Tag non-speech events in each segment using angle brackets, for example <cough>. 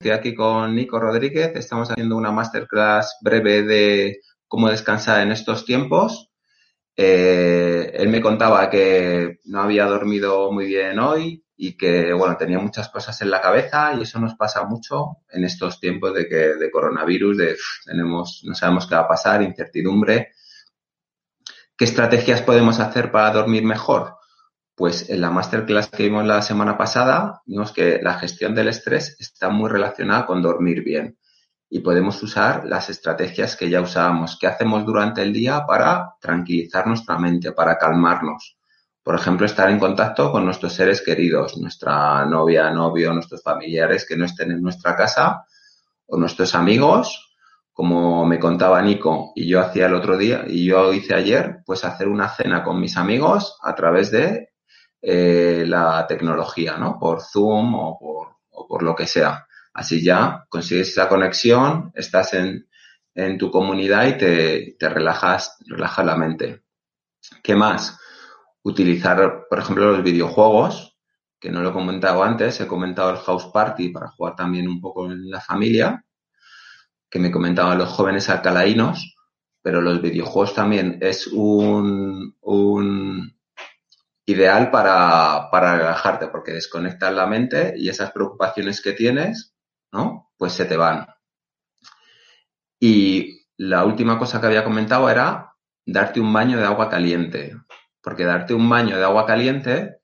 Estoy aquí con Nico Rodríguez. Estamos haciendo una masterclass breve de cómo descansar en estos tiempos. Eh, él me contaba que no había dormido muy bien hoy y que, bueno, tenía muchas cosas en la cabeza y eso nos pasa mucho en estos tiempos de que, de coronavirus, de tenemos, no sabemos qué va a pasar, incertidumbre. ¿Qué estrategias podemos hacer para dormir mejor? Pues en la masterclass que vimos la semana pasada, vimos que la gestión del estrés está muy relacionada con dormir bien y podemos usar las estrategias que ya usábamos. ¿Qué hacemos durante el día para tranquilizar nuestra mente, para calmarnos? Por ejemplo, estar en contacto con nuestros seres queridos, nuestra novia, novio, nuestros familiares que no estén en nuestra casa o nuestros amigos, como me contaba Nico y yo hacía el otro día y yo hice ayer, pues hacer una cena con mis amigos a través de eh, la tecnología, ¿no? Por Zoom o por, o por lo que sea. Así ya consigues esa conexión, estás en, en tu comunidad y te, te relajas, relajas la mente. ¿Qué más? Utilizar, por ejemplo, los videojuegos, que no lo he comentado antes, he comentado el House Party para jugar también un poco en la familia, que me comentaban los jóvenes alcalainos, pero los videojuegos también es un, un, ideal para, para relajarte, porque desconectas la mente y esas preocupaciones que tienes, ¿no? Pues se te van. Y la última cosa que había comentado era darte un baño de agua caliente, porque darte un baño de agua caliente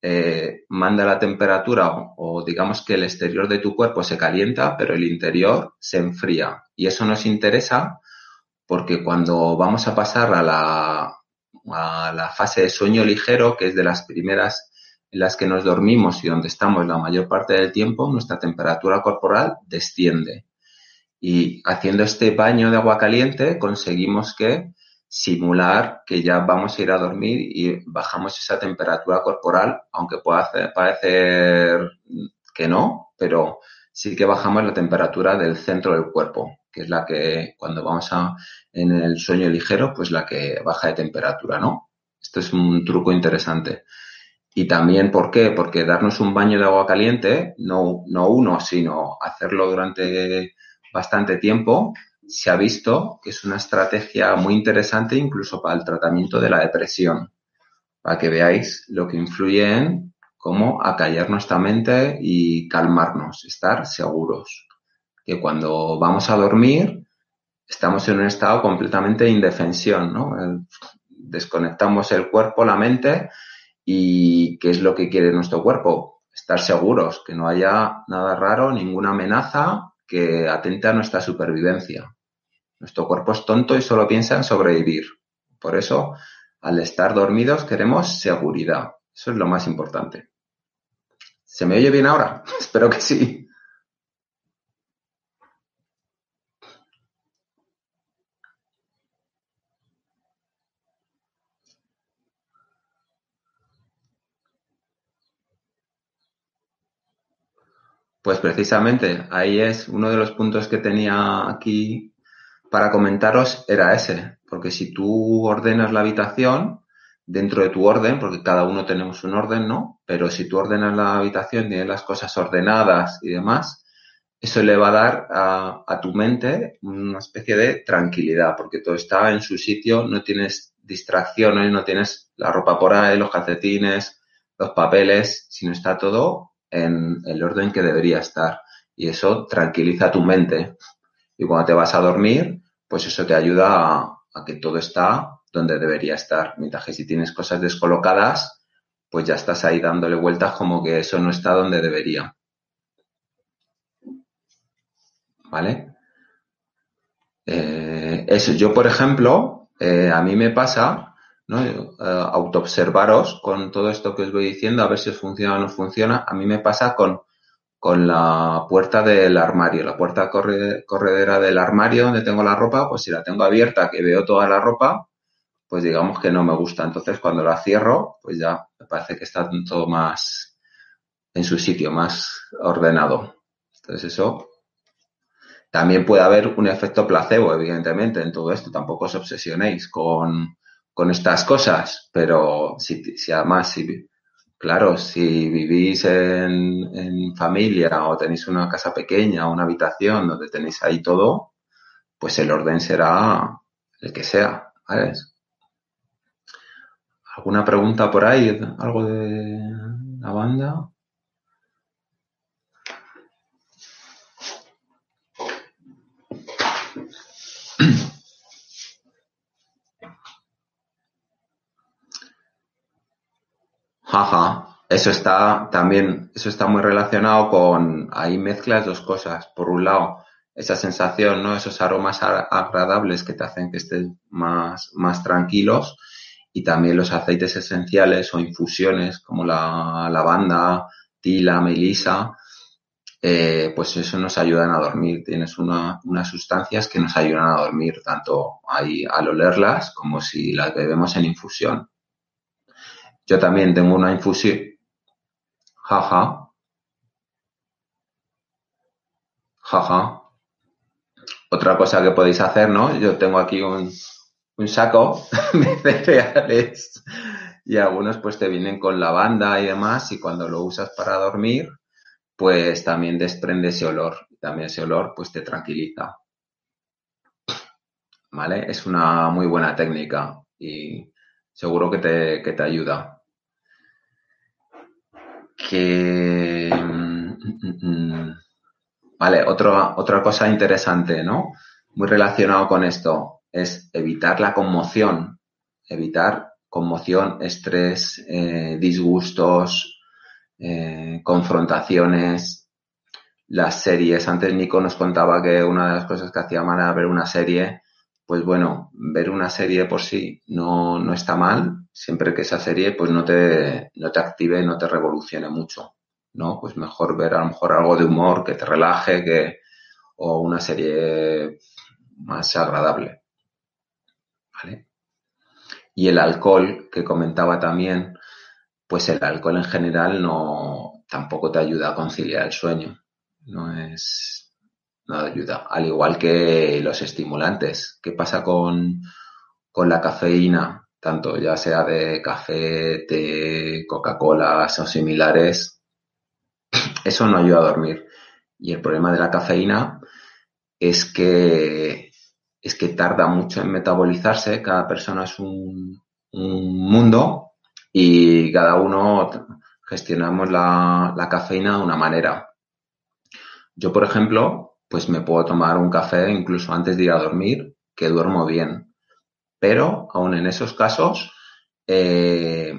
eh, manda la temperatura o, o, digamos que el exterior de tu cuerpo se calienta, pero el interior se enfría. Y eso nos interesa porque cuando vamos a pasar a la, a la fase de sueño ligero, que es de las primeras en las que nos dormimos y donde estamos la mayor parte del tiempo, nuestra temperatura corporal desciende. Y haciendo este baño de agua caliente conseguimos que simular que ya vamos a ir a dormir y bajamos esa temperatura corporal, aunque pueda parecer que no, pero sí que bajamos la temperatura del centro del cuerpo, que es la que cuando vamos a, en el sueño ligero, pues la que baja de temperatura, ¿no? Esto es un truco interesante. Y también, ¿por qué? Porque darnos un baño de agua caliente, no, no uno, sino hacerlo durante bastante tiempo, se ha visto que es una estrategia muy interesante incluso para el tratamiento de la depresión. Para que veáis lo que influye en cómo acallar nuestra mente y calmarnos, estar seguros. Que cuando vamos a dormir, estamos en un estado completamente de indefensión, ¿no? Desconectamos el cuerpo, la mente y ¿qué es lo que quiere nuestro cuerpo? Estar seguros, que no haya nada raro, ninguna amenaza que atente a nuestra supervivencia. Nuestro cuerpo es tonto y solo piensa en sobrevivir. Por eso, al estar dormidos queremos seguridad. Eso es lo más importante. ¿Se me oye bien ahora? <laughs> Espero que sí. Pues precisamente ahí es uno de los puntos que tenía aquí para comentaros era ese, porque si tú ordenas la habitación dentro de tu orden, porque cada uno tenemos un orden, ¿no? Pero si tú ordenas la habitación, tienes las cosas ordenadas y demás, eso le va a dar a, a, tu mente una especie de tranquilidad, porque todo está en su sitio, no tienes distracciones, no tienes la ropa por ahí, los calcetines, los papeles, sino está todo en el orden que debería estar. Y eso tranquiliza tu mente. Y cuando te vas a dormir, pues eso te ayuda a, que todo está donde debería estar. Mientras que si tienes cosas descolocadas, pues ya estás ahí dándole vueltas como que eso no está donde debería. ¿Vale? Eh, eso, yo por ejemplo, eh, a mí me pasa, ¿no? Eh, autoobservaros con todo esto que os voy diciendo, a ver si os funciona o no funciona. A mí me pasa con con la puerta del armario. La puerta corredera del armario donde tengo la ropa, pues si la tengo abierta, que veo toda la ropa, pues digamos que no me gusta. Entonces cuando la cierro, pues ya me parece que está todo más en su sitio, más ordenado. Entonces eso también puede haber un efecto placebo, evidentemente, en todo esto. Tampoco os obsesionéis con, con estas cosas, pero si, además, si, claro, si vivís en, familia o tenéis una casa pequeña o una habitación donde tenéis ahí todo, pues el orden será el que sea. ¿Alguna pregunta por ahí? ¿Algo de la banda? <clears throat> Jaja, eso está también, eso está muy relacionado con, ahí mezclas dos cosas. Por un lado, esa sensación, ¿no? Esos aromas agradables que te hacen que estés más, más tranquilos y también los aceites esenciales o infusiones como la lavanda, tila, melisa, eh, pues eso nos ayudan a dormir. Tienes una, unas sustancias que nos ayudan a dormir, tanto ahí al olerlas como si las bebemos en infusión. Yo también tengo una infusión. Jaja. Jaja. Otra cosa que podéis hacer, ¿no? Yo tengo aquí un, saco <laughs> de cereales y algunos pues te vienen con lavanda y demás y cuando lo usas para dormir pues también desprende ese olor. También ese olor pues te tranquiliza. ¿Vale? Es una muy buena técnica y seguro que te, que te ayuda que... Mm, mm, mm, vale, otra cosa interesante, ¿no? Muy relacionado con esto es evitar la conmoción, evitar conmoción, estrés, eh, disgustos, eh, confrontaciones, las series. Antes Nico nos contaba que una de las cosas que hacía mal era ver una serie pues bueno, ver una serie por sí no, no está mal, siempre que esa serie pues no te, no te active, no te revolucione mucho, ¿no? Pues mejor ver a lo mejor algo de humor que te relaje que, o una serie más agradable. ¿Vale? Y el alcohol que comentaba también, pues el alcohol en general no, tampoco te ayuda a conciliar el sueño. No es, no ayuda. Al igual que los estimulantes. ¿Qué pasa con, con la cafeína? Tanto ya sea de café, té, Coca-Cola o similares. Eso no ayuda a dormir. Y el problema de la cafeína es que, es que tarda mucho en metabolizarse. Cada persona es un, un mundo y cada uno gestionamos la, la cafeína de una manera. Yo, por ejemplo, pues me puedo tomar un café incluso antes de ir a dormir, que duermo bien. Pero aún en esos casos eh,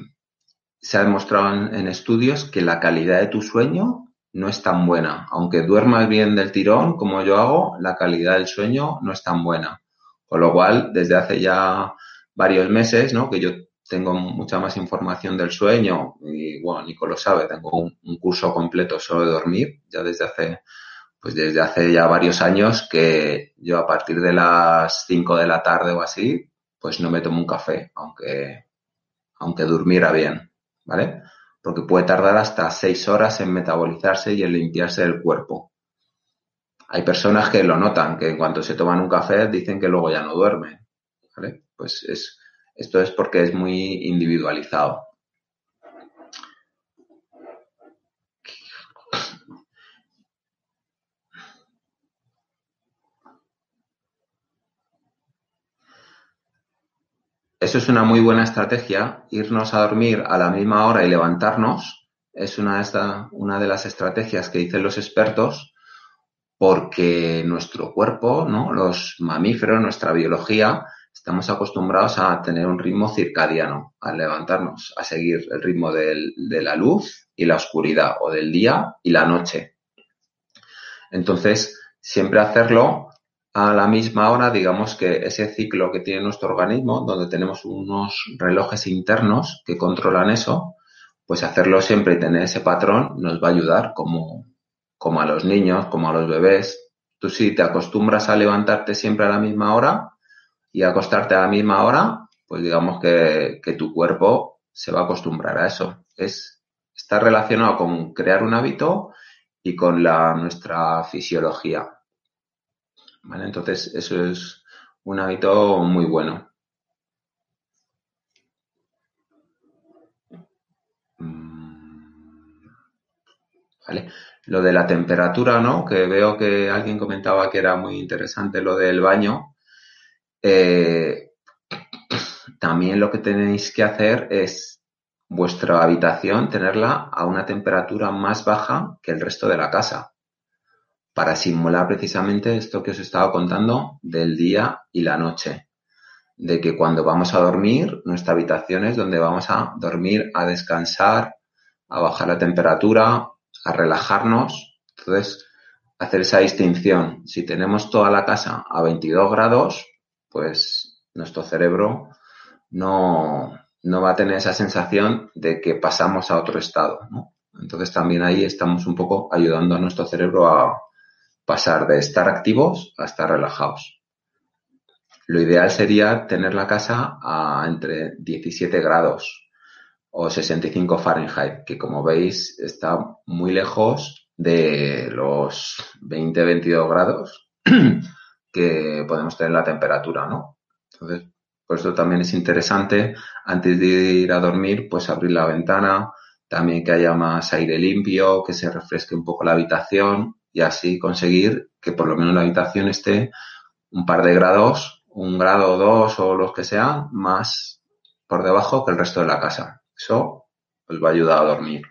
se ha demostrado en, estudios que la calidad de tu sueño no es tan buena. Aunque duermas bien del tirón, como yo hago, la calidad del sueño no es tan buena. Con lo cual, desde hace ya varios meses, ¿no? Que yo tengo mucha más información del sueño y, bueno, Nico lo sabe, tengo un, curso completo solo de dormir, ya desde hace pues desde hace ya varios años que yo a partir de las 5 de la tarde o así, pues no me tomo un café, aunque, aunque durmiera bien, ¿vale? Porque puede tardar hasta 6 horas en metabolizarse y en limpiarse el cuerpo. Hay personas que lo notan, que en cuanto se toman un café dicen que luego ya no duermen, ¿vale? Pues es, esto es porque es muy individualizado. Eso es una muy buena estrategia, irnos a dormir a la misma hora y levantarnos. Es una de, una de las estrategias que dicen los expertos porque nuestro cuerpo, ¿no? los mamíferos, nuestra biología, estamos acostumbrados a tener un ritmo circadiano, al levantarnos, a seguir el ritmo de la luz y la oscuridad, o del día y la noche. Entonces, siempre hacerlo a la misma hora, digamos que ese ciclo que tiene nuestro organismo, donde tenemos unos relojes internos que controlan eso, pues hacerlo siempre y tener ese patrón nos va a ayudar como, como a los niños, como a los bebés. Tú si te acostumbras a levantarte siempre a la misma hora y a acostarte a la misma hora, pues digamos que, que tu cuerpo se va a acostumbrar a eso. Es, está relacionado con crear un hábito y con la, nuestra fisiología. ¿Vale? Entonces, eso es un hábito muy bueno. Mm, ¿Vale? Lo de la temperatura, ¿no? Que veo que alguien comentaba que era muy interesante lo del baño. Eh, también lo que tenéis que hacer es vuestra habitación tenerla a una temperatura más baja que el resto de la casa para simular precisamente esto que os he estado contando del día y la noche. De que cuando vamos a dormir, nuestra habitación es donde vamos a dormir, a descansar, a bajar la temperatura, a relajarnos. Entonces, hacer esa distinción. Si tenemos toda la casa a 22 grados, pues nuestro cerebro no, no va a tener esa sensación de que pasamos a otro estado. Entonces también ahí estamos un poco ayudando a nuestro cerebro a pasar de estar activos a estar relajados. Lo ideal sería tener la casa a entre 17 grados o 65 Fahrenheit, que como veis está muy lejos de los 20-22 grados <clears throat> que podemos tener la temperatura, ¿no? Entonces, por eso también es interesante, antes de ir a dormir, pues abrir la ventana, también que haya más aire limpio, que se refresque un poco la habitación y así conseguir que por lo menos la habitación esté un par de grados, un grado o dos o los que sean, más por debajo que el resto de la casa. Eso os va a ayudar a dormir.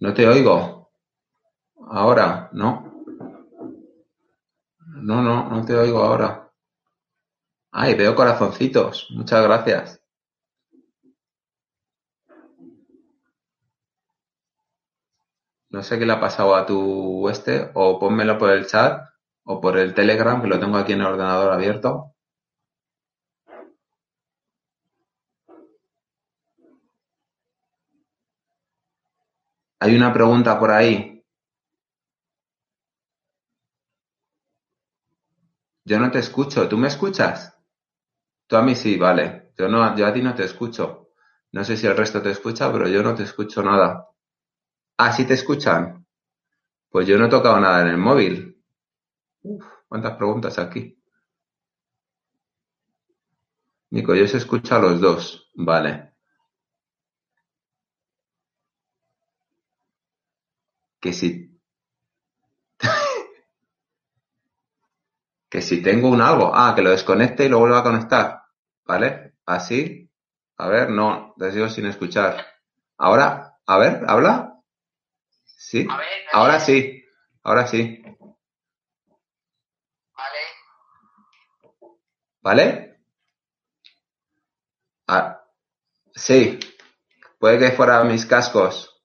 ¿No te oigo? Ahora, ¿no? No, no, no te oigo ahora. Ay, veo corazoncitos. Muchas gracias. No sé qué le ha pasado a tu este, o pónmelo por el chat o por el Telegram, que lo tengo aquí en el ordenador abierto. Hay una pregunta por ahí. Yo no te escucho. ¿Tú me escuchas? Tú a mí sí, vale. Yo no, yo a ti no te escucho. No sé si el resto te escucha, pero yo no te escucho nada. Ah, te escuchan. Pues yo no he tocado nada en el móvil. Uf, cuántas preguntas aquí. Nico, yo se escucha a los dos. Vale. Que si. <laughs> que si tengo un algo. Ah, que lo desconecte y lo vuelva a conectar. ¿Vale? Así. A ver, no, te sigo sin escuchar. Ahora, a ver, habla. ¿Sí? A ver, Ahora sí, ahora sí. Vale. ¿Vale? Ah, sí, puede que fuera mis cascos.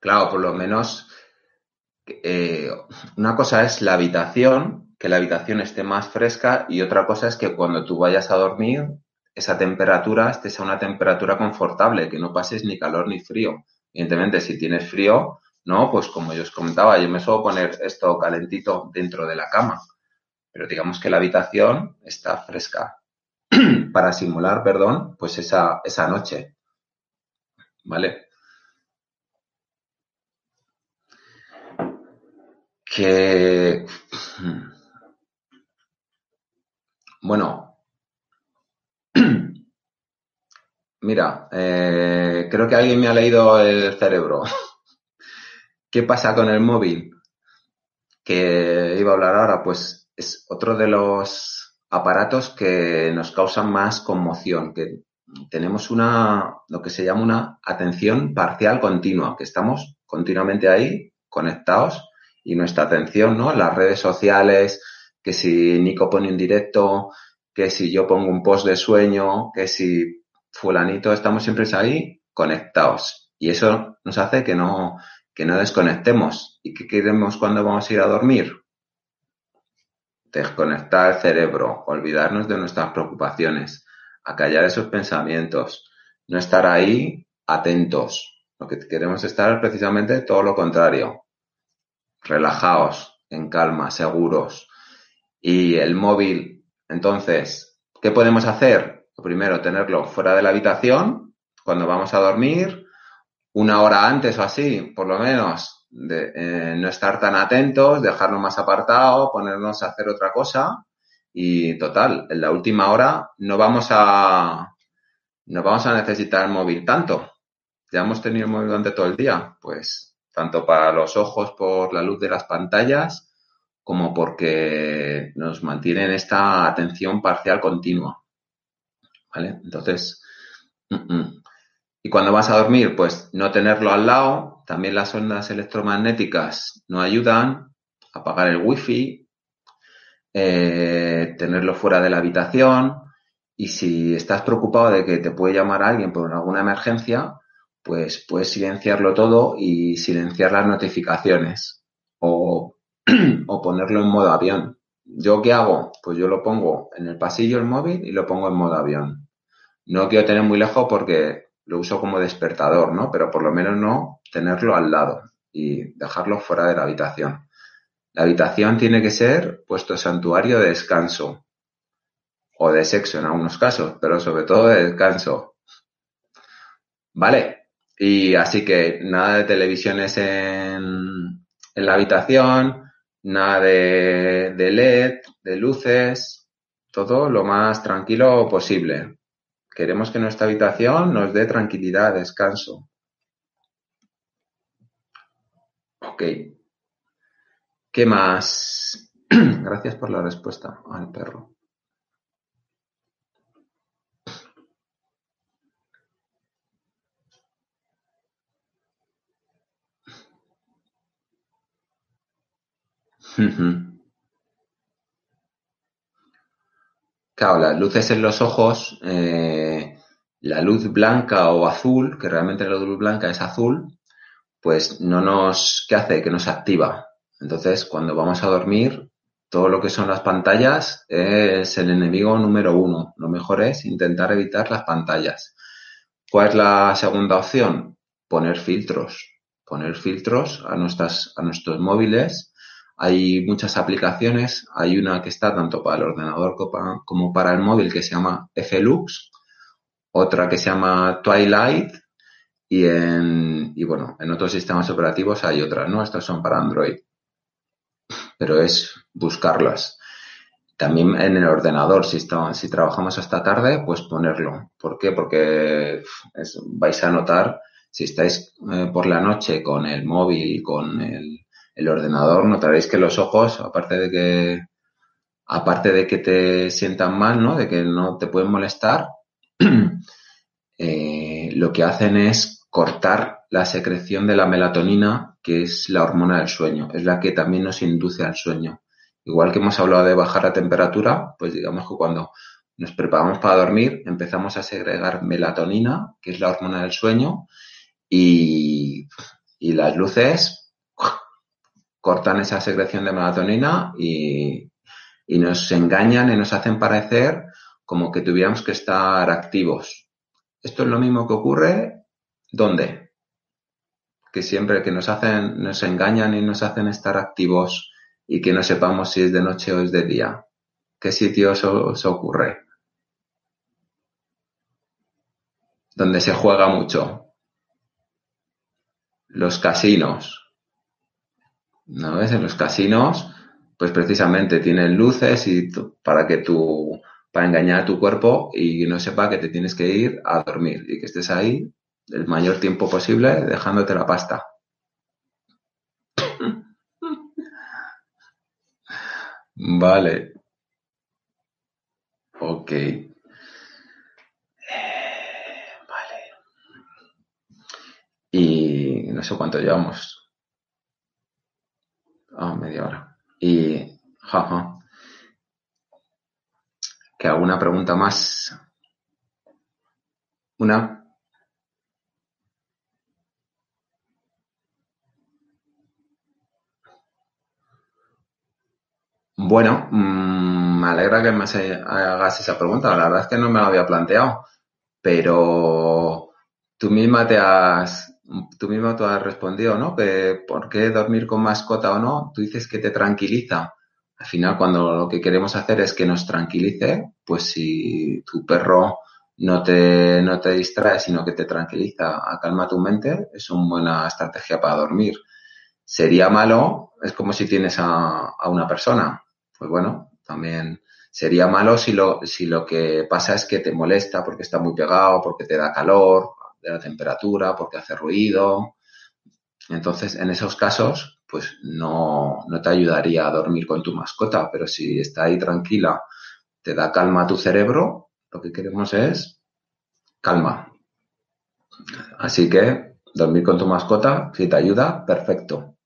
Claro, por lo menos eh, una cosa es la habitación, que la habitación esté más fresca y otra cosa es que cuando tú vayas a dormir, esa temperatura estés a una temperatura confortable, que no pases ni calor ni frío. Evidentemente, si tienes frío, no, pues como yo os comentaba, yo me suelo poner esto calentito dentro de la cama, pero digamos que la habitación está fresca <clears throat> para simular, perdón, pues esa, esa noche. ¿Vale? Que, <clears throat> bueno, <clears throat> mira, eh, creo que alguien me ha leído el cerebro. <laughs> ¿Qué pasa con el móvil? Que iba a hablar ahora, pues es otro de los aparatos que nos causan más conmoción, que tenemos una, lo que se llama una atención parcial continua, que estamos continuamente ahí conectados y nuestra atención, ¿no? Las redes sociales, que si Nico pone un directo, que si yo pongo un post de sueño, que si fulanito, estamos siempre ahí conectados. Y eso nos hace que no, que no desconectemos. ¿Y qué queremos cuando vamos a ir a dormir? Desconectar el cerebro, olvidarnos de nuestras preocupaciones, acallar esos pensamientos, no estar ahí atentos. Lo que queremos estar es precisamente todo lo contrario. Relajados, en calma, seguros. Y el móvil entonces, ¿qué podemos hacer? Primero, tenerlo fuera de la habitación cuando vamos a dormir, una hora antes o así, por lo menos, de eh, no estar tan atentos, dejarlo más apartado, ponernos a hacer otra cosa y total, en la última hora no vamos a no vamos a necesitar el móvil tanto. Ya hemos tenido el móvil durante todo el día, pues tanto para los ojos por la luz de las pantallas como porque nos mantienen esta atención parcial continua. ¿Vale? Entonces, mm, mm. Y cuando vas a dormir, pues no tenerlo al lado, también las ondas electromagnéticas no ayudan, apagar el wifi, eh, tenerlo fuera de la habitación y si estás preocupado de que te puede llamar alguien por alguna emergencia, pues puedes silenciarlo todo y silenciar las notificaciones o <clears throat> o ponerlo en modo avión. ¿Yo qué hago? Pues yo lo pongo en el pasillo el móvil y lo pongo en modo avión. No quiero tener muy lejos porque lo uso como despertador, ¿no? Pero por lo menos no tenerlo al lado y dejarlo fuera de la habitación. La habitación tiene que ser puesto santuario de descanso o de sexo en algunos casos, pero sobre todo de descanso. ¿Vale? Y así que nada de televisiones en, en la habitación, nada de, LED, de luces, todo lo más tranquilo posible. Queremos que nuestra habitación nos dé tranquilidad, descanso. Ok. ¿Qué más? <clears throat> Gracias por la respuesta al perro. Claro, las luces en los ojos, eh, la luz blanca o azul, que realmente la luz blanca es azul, pues no nos, ¿qué hace? Que nos activa. Entonces, cuando vamos a dormir, todo lo que son las pantallas es el enemigo número uno. Lo mejor es intentar evitar las pantallas. ¿Cuál es la segunda opción? Poner filtros. Poner filtros a, nuestras, a nuestros móviles hay muchas aplicaciones, hay una que está tanto para el ordenador como para el móvil que se llama Flux, otra que se llama Twilight y en, y bueno, en otros sistemas operativos hay otras, ¿no? Estas son para Android. Pero es buscarlas. También en el ordenador, si, si trabajamos hasta tarde, pues ponerlo. ¿Por qué? Porque vais a notar, si estáis eh, por la noche con el móvil, con el, el ordenador notaréis que los ojos, aparte de que, aparte de que te sientan mal, ¿no? De que no te pueden molestar, <clears throat> eh, lo que hacen es cortar la secreción de la melatonina, que es la hormona del sueño, es la que también nos induce al sueño. Igual que hemos hablado de bajar la temperatura, pues digamos que cuando nos preparamos para dormir, empezamos a segregar melatonina, que es la hormona del sueño, y, y las luces cortan esa secreción de melatonina y, nos engañan y nos hacen parecer como que tuviéramos que estar activos. Esto es lo mismo que ocurre ¿dónde? Que siempre que nos hacen, nos engañan y nos hacen estar activos y que no sepamos si es de noche o es de día. ¿Qué sitio os ocurre? Donde se juega mucho. Los casinos. ¿No ves? En los casinos, pues precisamente tienen luces y para que tú, para engañar a tu cuerpo y no sepa que te tienes que ir a dormir y que estés ahí el mayor tiempo posible dejándote la pasta. <laughs> Vale. Ok. Vale. Y no sé cuánto llevamos. Media. Y, jaja. ¿Que alguna pregunta más? Una. Bueno, mm, me alegra que me hagas esa pregunta. La verdad es que no me la había planteado, pero tú misma te has, tú misma te has respondido, ¿no? Que por qué dormir con mascota o no, tú dices que te tranquiliza. Al final, cuando lo que queremos hacer es que nos tranquilice, pues si tu perro no te, no te distrae, sino que te tranquiliza, calma tu mente, es una buena estrategia para dormir. Sería malo, es como si tienes a, a una persona. Pues bueno, también sería malo si lo, si lo que pasa es que te molesta porque está muy pegado, porque te da calor, de la temperatura, porque hace ruido. Entonces, en esos casos, pues no, no te ayudaría a dormir con tu mascota, pero si está ahí tranquila, te da calma a tu cerebro, lo que queremos es calma. Así que dormir con tu mascota, si te ayuda, perfecto.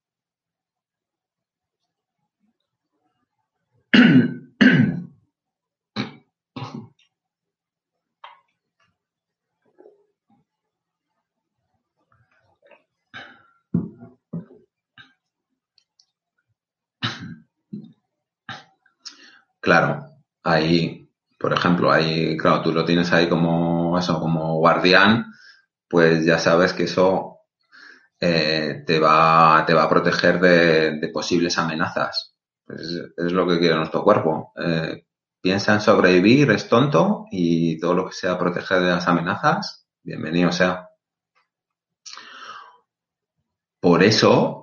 Claro, ahí, por ejemplo, ahí, claro, tú lo tienes ahí como eso, como guardián, pues ya sabes que eso eh, te va, te va a proteger de, posibles amenazas. Es, lo que quiere nuestro cuerpo. Eh, piensa en sobrevivir, es tonto y todo lo que sea proteger de las amenazas, bienvenido sea. Por eso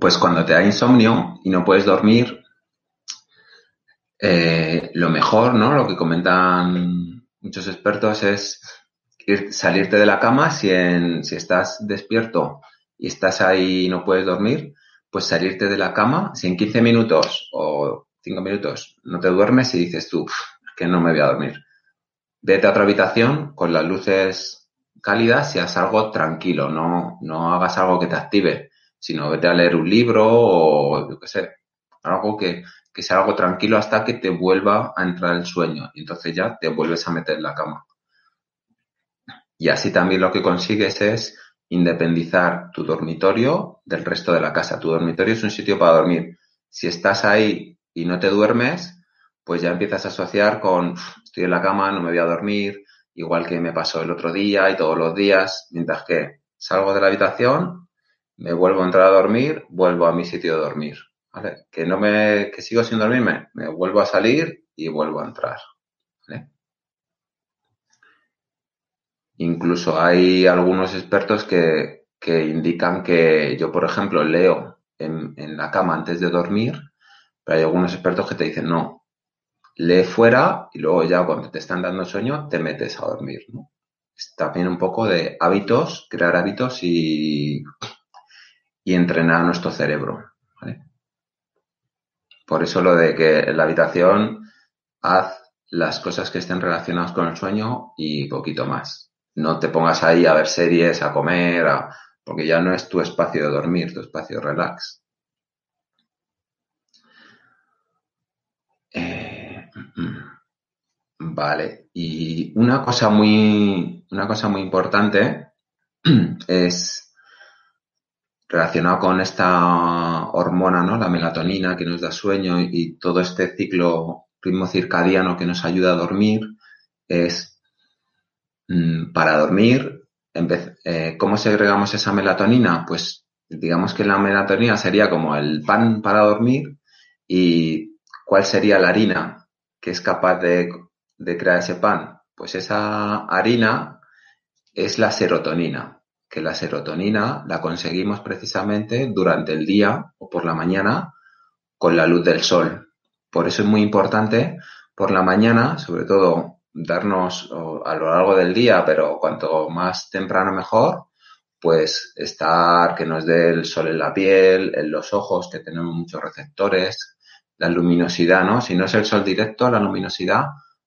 Pues cuando te da insomnio y no puedes dormir, eh, lo mejor, ¿no? Lo que comentan muchos expertos es salirte de la cama si, si estás despierto y estás ahí y no puedes dormir, pues salirte de la cama, si en 15 minutos o 5 minutos no te duermes y dices tú, que no me voy a dormir. Vete a otra habitación con las luces y haz algo tranquilo, no, no hagas algo que te active sino vete a leer un libro o yo qué sé, algo que, sea algo tranquilo hasta que te vuelva a entrar el sueño y entonces ya te vuelves a meter en la cama. Y así también lo que consigues es independizar tu dormitorio del resto de la casa. Tu dormitorio es un sitio para dormir. Si estás ahí y no te duermes, pues ya empiezas a asociar con estoy en la cama, no me voy a dormir, igual que me pasó el otro día y todos los días, mientras que salgo de la habitación, me vuelvo a entrar a dormir, vuelvo a mi sitio de dormir. Que no me, que sigo sin dormirme, me vuelvo a salir y vuelvo a entrar. Incluso hay algunos expertos que, que indican que yo, por ejemplo, leo en, en, la cama antes de dormir, pero hay algunos expertos que te dicen no, lee fuera y luego ya cuando te están dando sueño te metes a dormir. ¿no? Es también un poco de hábitos, crear hábitos y y entrenar nuestro cerebro. Por eso lo de que en la habitación haz las cosas que estén relacionadas con el sueño y poquito más. No te pongas ahí a ver series, a comer, porque ya no es tu espacio de dormir, tu espacio de relax. Vale. Y una cosa muy, una cosa muy importante <clears throat> es relacionado con esta hormona, ¿no? La melatonina que nos da sueño y todo este ciclo ritmo circadiano que nos ayuda a dormir es mm, para dormir, eh, ¿cómo segregamos esa melatonina? Pues digamos que la melatonina sería como el pan para dormir y ¿cuál sería la harina que es capaz de, de crear ese pan? Pues esa harina es la serotonina que la serotonina la conseguimos precisamente durante el día o por la mañana con la luz del sol. Por eso es muy importante por la mañana, sobre todo, darnos a lo largo del día, pero cuanto más temprano mejor, pues estar, que nos dé el sol en la piel, en los ojos, que tenemos muchos receptores, la luminosidad, ¿no? Si no es el sol directo, la luminosidad,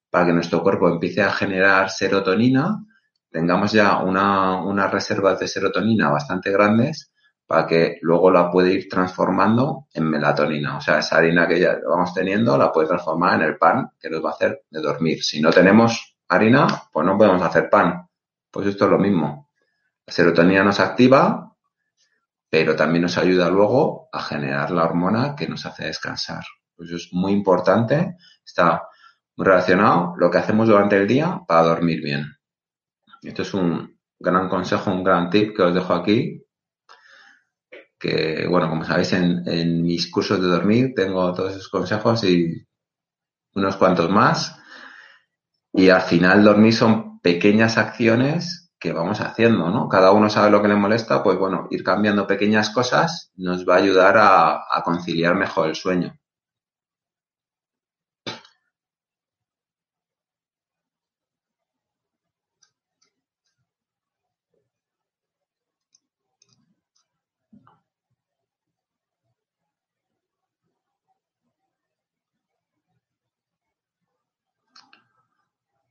para que nuestro cuerpo empiece a generar serotonina, tengamos ya una, unas reservas de serotonina bastante grandes para que luego la puede ir transformando en melatonina. O sea, esa harina que ya vamos teniendo la puede transformar en el pan que nos va a hacer de dormir. Si no tenemos harina, pues no podemos hacer pan. Pues esto es lo mismo. La serotonina nos activa, pero también nos ayuda luego a generar la hormona que nos hace descansar. Pues eso es muy importante. Está relacionado lo que hacemos durante el día para dormir bien. Esto es un gran consejo, un gran tip que os dejo aquí que, bueno, como sabéis, en, mis cursos de dormir tengo todos esos consejos y unos cuantos más. Y al final dormir son pequeñas acciones que vamos haciendo, ¿no? Cada uno sabe lo que le molesta, pues bueno, ir cambiando pequeñas cosas nos va a ayudar a conciliar mejor el sueño.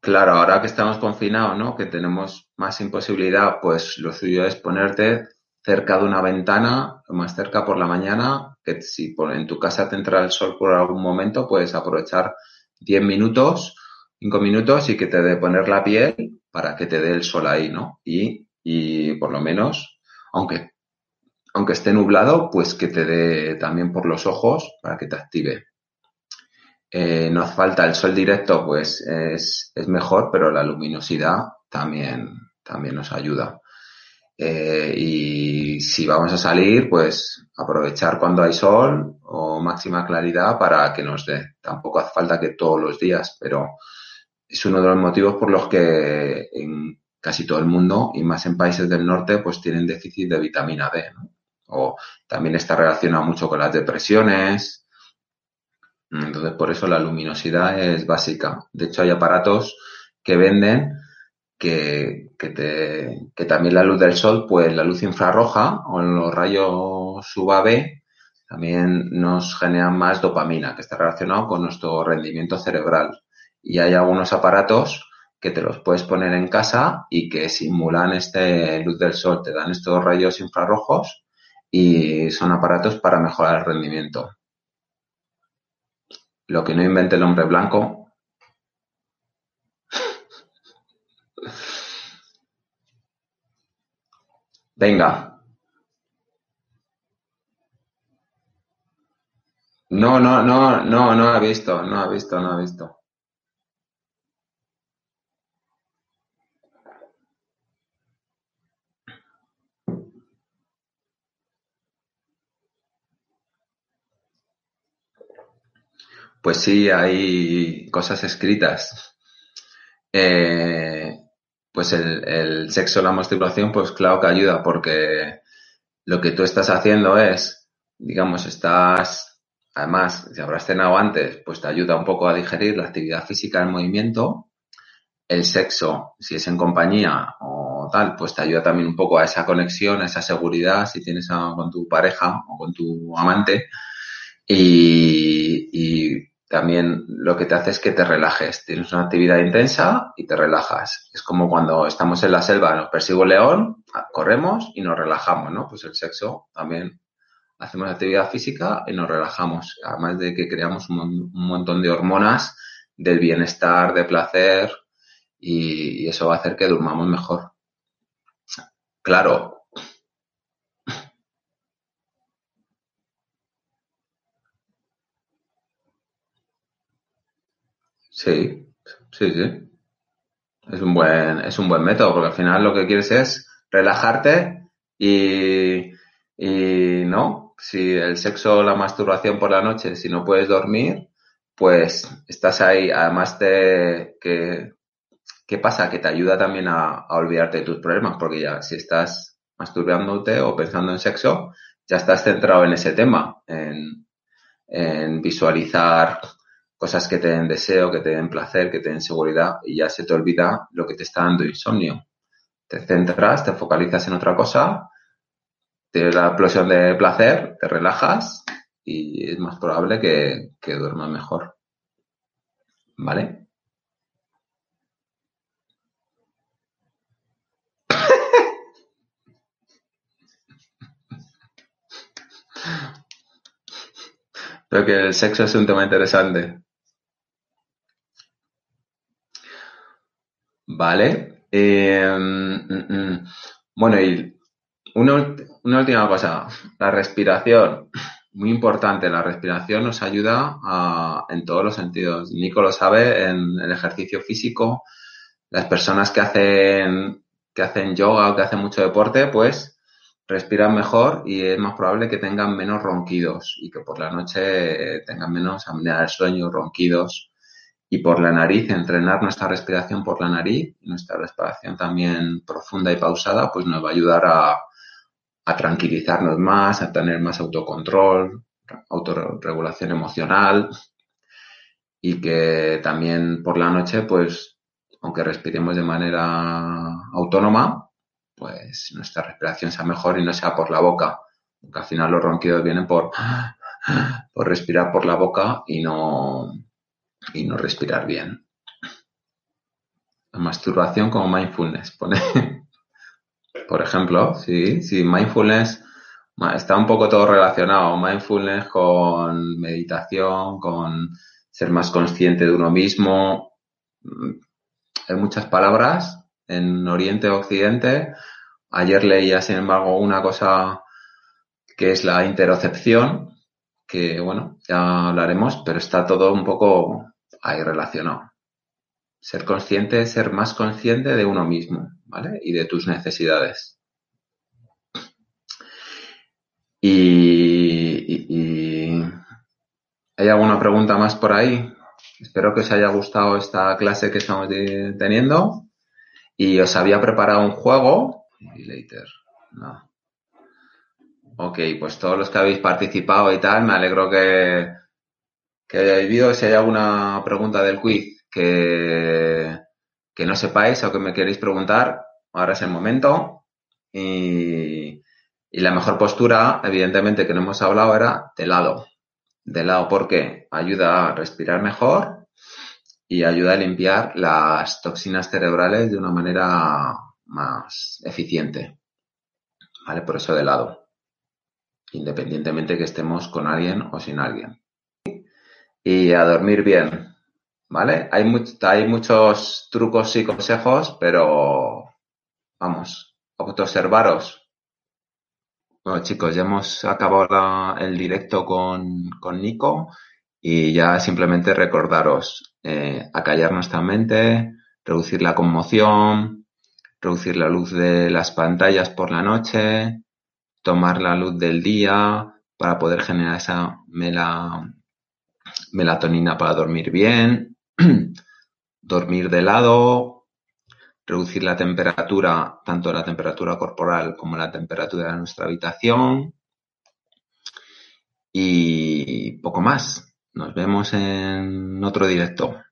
Claro, ahora que estamos confinados, ¿no? Que tenemos más imposibilidad, pues lo suyo es ponerte cerca de una ventana, más cerca por la mañana, que si en tu casa te entra el sol por algún momento, puedes aprovechar 10 minutos, 5 minutos y que te dé poner la piel para que te dé el sol ahí, ¿no? Y, y por lo menos, aunque, aunque esté nublado, pues que te dé también por los ojos para que te active eh, nos falta el sol directo, pues es, es, mejor, pero la luminosidad también, también nos ayuda. Eh, y si vamos a salir, pues aprovechar cuando hay sol o máxima claridad para que nos dé. Tampoco hace falta que todos los días, pero es uno de los motivos por los que en casi todo el mundo y más en países del norte pues tienen déficit de vitamina D. O también está relacionado mucho con las depresiones, entonces, por eso la luminosidad es básica. De hecho, hay aparatos que venden que, te, que también la luz del sol, pues la luz infrarroja o los rayos UVB también nos generan más dopamina, que está relacionado con nuestro rendimiento cerebral. Y hay algunos aparatos que te los puedes poner en casa y que simulan este luz del sol, te dan estos rayos infrarrojos y son aparatos para mejorar el rendimiento. Lo que no invente el hombre blanco. Venga. No, no, no, no, no ha visto, no ha visto, no ha visto. Pues sí, hay cosas escritas. Eh, pues el, el sexo, la masturbación, pues claro que ayuda porque lo que tú estás haciendo es, digamos, estás, además, si habrás cenado antes, pues te ayuda un poco a digerir la actividad física, el movimiento. El sexo, si es en compañía o tal, pues te ayuda también un poco a esa conexión, a esa seguridad, si tienes a, con tu pareja o con tu amante. Y, y también lo que te hace es que te relajes. Tienes una actividad intensa y te relajas. Es como cuando estamos en la selva, nos persigue un león, corremos y nos relajamos, ¿no? Pues el sexo también hacemos actividad física y nos relajamos. Además de que creamos un, montón de hormonas del bienestar, de placer y eso va a hacer que durmamos mejor. Claro, Sí, sí, sí. Es un buen, es un buen método, porque al final lo que quieres es relajarte y, y no, si el sexo o la masturbación por la noche, si no puedes dormir, pues estás ahí, además de que, ¿qué pasa? Que te ayuda también a, a olvidarte de tus problemas, porque ya si estás masturbándote o pensando en sexo, ya estás centrado en ese tema, en, en visualizar cosas que te den deseo, que te den placer, que te den seguridad y ya se te olvida lo que te está dando insomnio. Te centras, te focalizas en otra cosa, tienes la explosión de placer, te relajas y es más probable que, que duerma mejor. ¿Vale? <laughs> Creo que el sexo es un tema interesante. Vale. Eh, bueno, y una, una, última cosa. La respiración. Muy importante. La respiración nos ayuda a, en todos los sentidos. Nico lo sabe en el ejercicio físico. Las personas que hacen, que hacen yoga o que hacen mucho deporte, pues respiran mejor y es más probable que tengan menos ronquidos y que por la noche tengan menos apnea del sueño, ronquidos. Y por la nariz, entrenar nuestra respiración por la nariz, nuestra respiración también profunda y pausada, pues nos va a ayudar a, tranquilizarnos más, a tener más autocontrol, autorregulación emocional y que también por la noche, pues, aunque respiremos de manera autónoma, pues nuestra respiración sea mejor y no sea por la boca. Porque al final los ronquidos vienen por, por respirar por la boca y no, y no respirar bien. La masturbación como mindfulness. <laughs> Por ejemplo, sí, sí, mindfulness está un poco todo relacionado. Mindfulness con meditación, con ser más consciente de uno mismo. Hay muchas palabras en Oriente Occidente. Ayer leía, sin embargo, una cosa que es la interocepción, que bueno, ya hablaremos, pero está todo un poco ahí relacionado. Ser consciente, ser más consciente de uno mismo, ¿vale? Y de tus necesidades. Y, y, ¿hay alguna pregunta más por ahí? Espero que os haya gustado esta clase que estamos teniendo. Y os había preparado un juego. Y later, no. Ok, pues todos los que habéis participado y tal, me alegro que, que hayáis visto. Si hay alguna pregunta del quiz que, que no sepáis o que me queréis preguntar, ahora es el momento. Y, y la mejor postura, evidentemente, que no hemos hablado era de lado. De lado porque ayuda a respirar mejor y ayuda a limpiar las toxinas cerebrales de una manera más eficiente. ¿Vale? Por eso de lado. Independientemente que estemos con alguien o sin alguien. Y a dormir bien. ¿Vale? Hay, hay muchos trucos y consejos, pero vamos, observaros. Bueno chicos, ya hemos acabado el directo con, con Nico y ya simplemente recordaros eh, acallar nuestra mente, reducir la conmoción, reducir la luz de las pantallas por la noche, tomar la luz del día para poder generar esa melatonina para dormir bien, <clears throat> dormir de lado, reducir la temperatura, tanto la temperatura corporal como la temperatura de nuestra habitación y poco más. Nos vemos en otro directo.